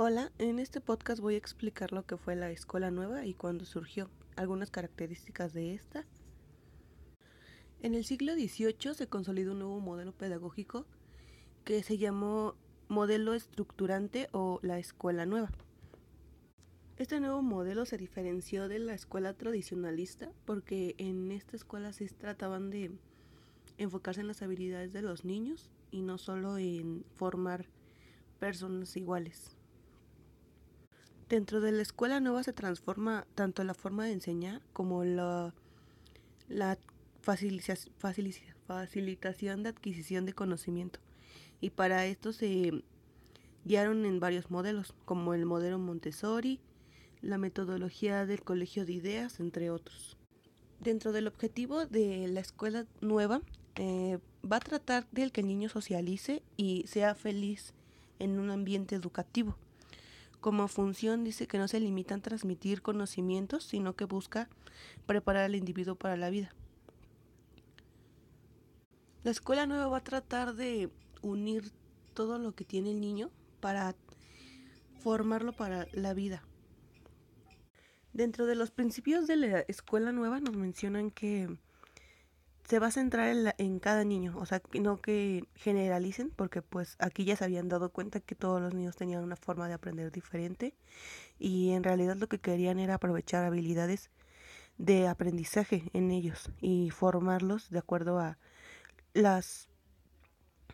Hola, en este podcast voy a explicar lo que fue la escuela nueva y cuándo surgió, algunas características de esta. En el siglo XVIII se consolidó un nuevo modelo pedagógico que se llamó modelo estructurante o la escuela nueva. Este nuevo modelo se diferenció de la escuela tradicionalista porque en esta escuela se trataban de enfocarse en las habilidades de los niños y no solo en formar personas iguales. Dentro de la escuela nueva se transforma tanto la forma de enseñar como la, la facilitación de adquisición de conocimiento. Y para esto se guiaron en varios modelos, como el modelo Montessori, la metodología del colegio de ideas, entre otros. Dentro del objetivo de la escuela nueva, eh, va a tratar de que el niño socialice y sea feliz en un ambiente educativo. Como función dice que no se limita a transmitir conocimientos, sino que busca preparar al individuo para la vida. La escuela nueva va a tratar de unir todo lo que tiene el niño para formarlo para la vida. Dentro de los principios de la escuela nueva nos mencionan que se va a centrar en, en, cada niño, o sea, no que generalicen, porque pues aquí ya se habían dado cuenta que todos los niños tenían una forma de aprender diferente y en realidad lo que querían era aprovechar habilidades de aprendizaje en ellos y formarlos de acuerdo a las,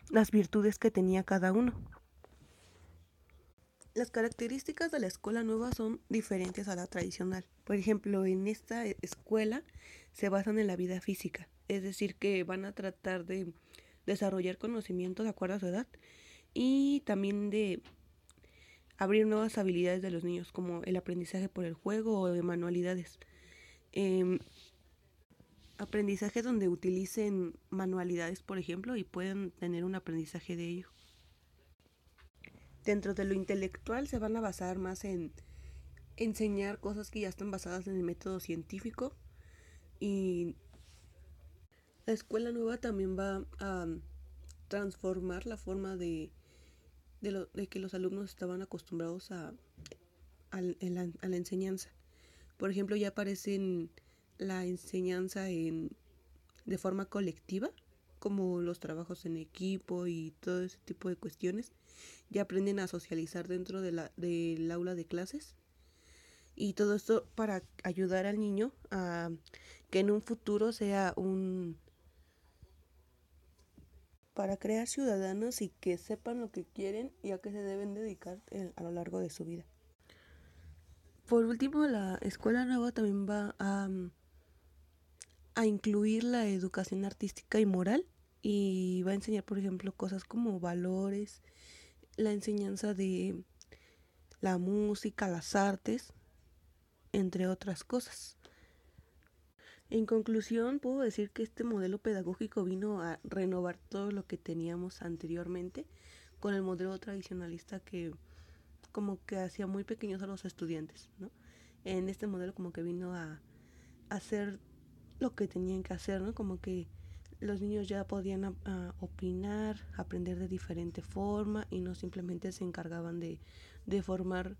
las virtudes que tenía cada uno. Las características de la escuela nueva son diferentes a la tradicional. Por ejemplo, en esta escuela se basan en la vida física es decir, que van a tratar de desarrollar conocimiento de acuerdo a su edad y también de abrir nuevas habilidades de los niños, como el aprendizaje por el juego o de manualidades. Eh, aprendizaje donde utilicen manualidades, por ejemplo, y puedan tener un aprendizaje de ello. Dentro de lo intelectual se van a basar más en enseñar cosas que ya están basadas en el método científico y la escuela nueva también va a transformar la forma de, de, que los alumnos estaban acostumbrados a, la, enseñanza. Por ejemplo, ya aparecen la enseñanza en, de forma colectiva, como los trabajos en equipo y todo ese tipo de cuestiones. Ya aprenden a socializar dentro de la, del aula de clases. Y todo esto para ayudar al niño a que en un futuro sea un, para crear ciudadanos y que sepan lo que quieren y a qué se deben dedicar a lo largo de su vida. Por último, la escuela nueva también va a, a incluir la educación artística y moral y va a enseñar, por ejemplo, cosas como valores, la enseñanza de la música, las artes, entre otras cosas. En conclusión, puedo decir que este modelo pedagógico vino a renovar todo lo que teníamos anteriormente con el modelo tradicionalista que como que hacía muy pequeños a los estudiantes, ¿no? En este modelo como que vino a, hacer lo que tenían que hacer, ¿no? Como que los niños ya podían opinar, aprender de diferente forma y no simplemente se encargaban de, de formar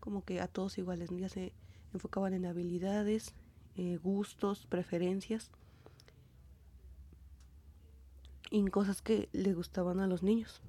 como que a todos iguales, ya se enfocaban en habilidades eh, gustos, preferencias y cosas que le gustaban a los niños.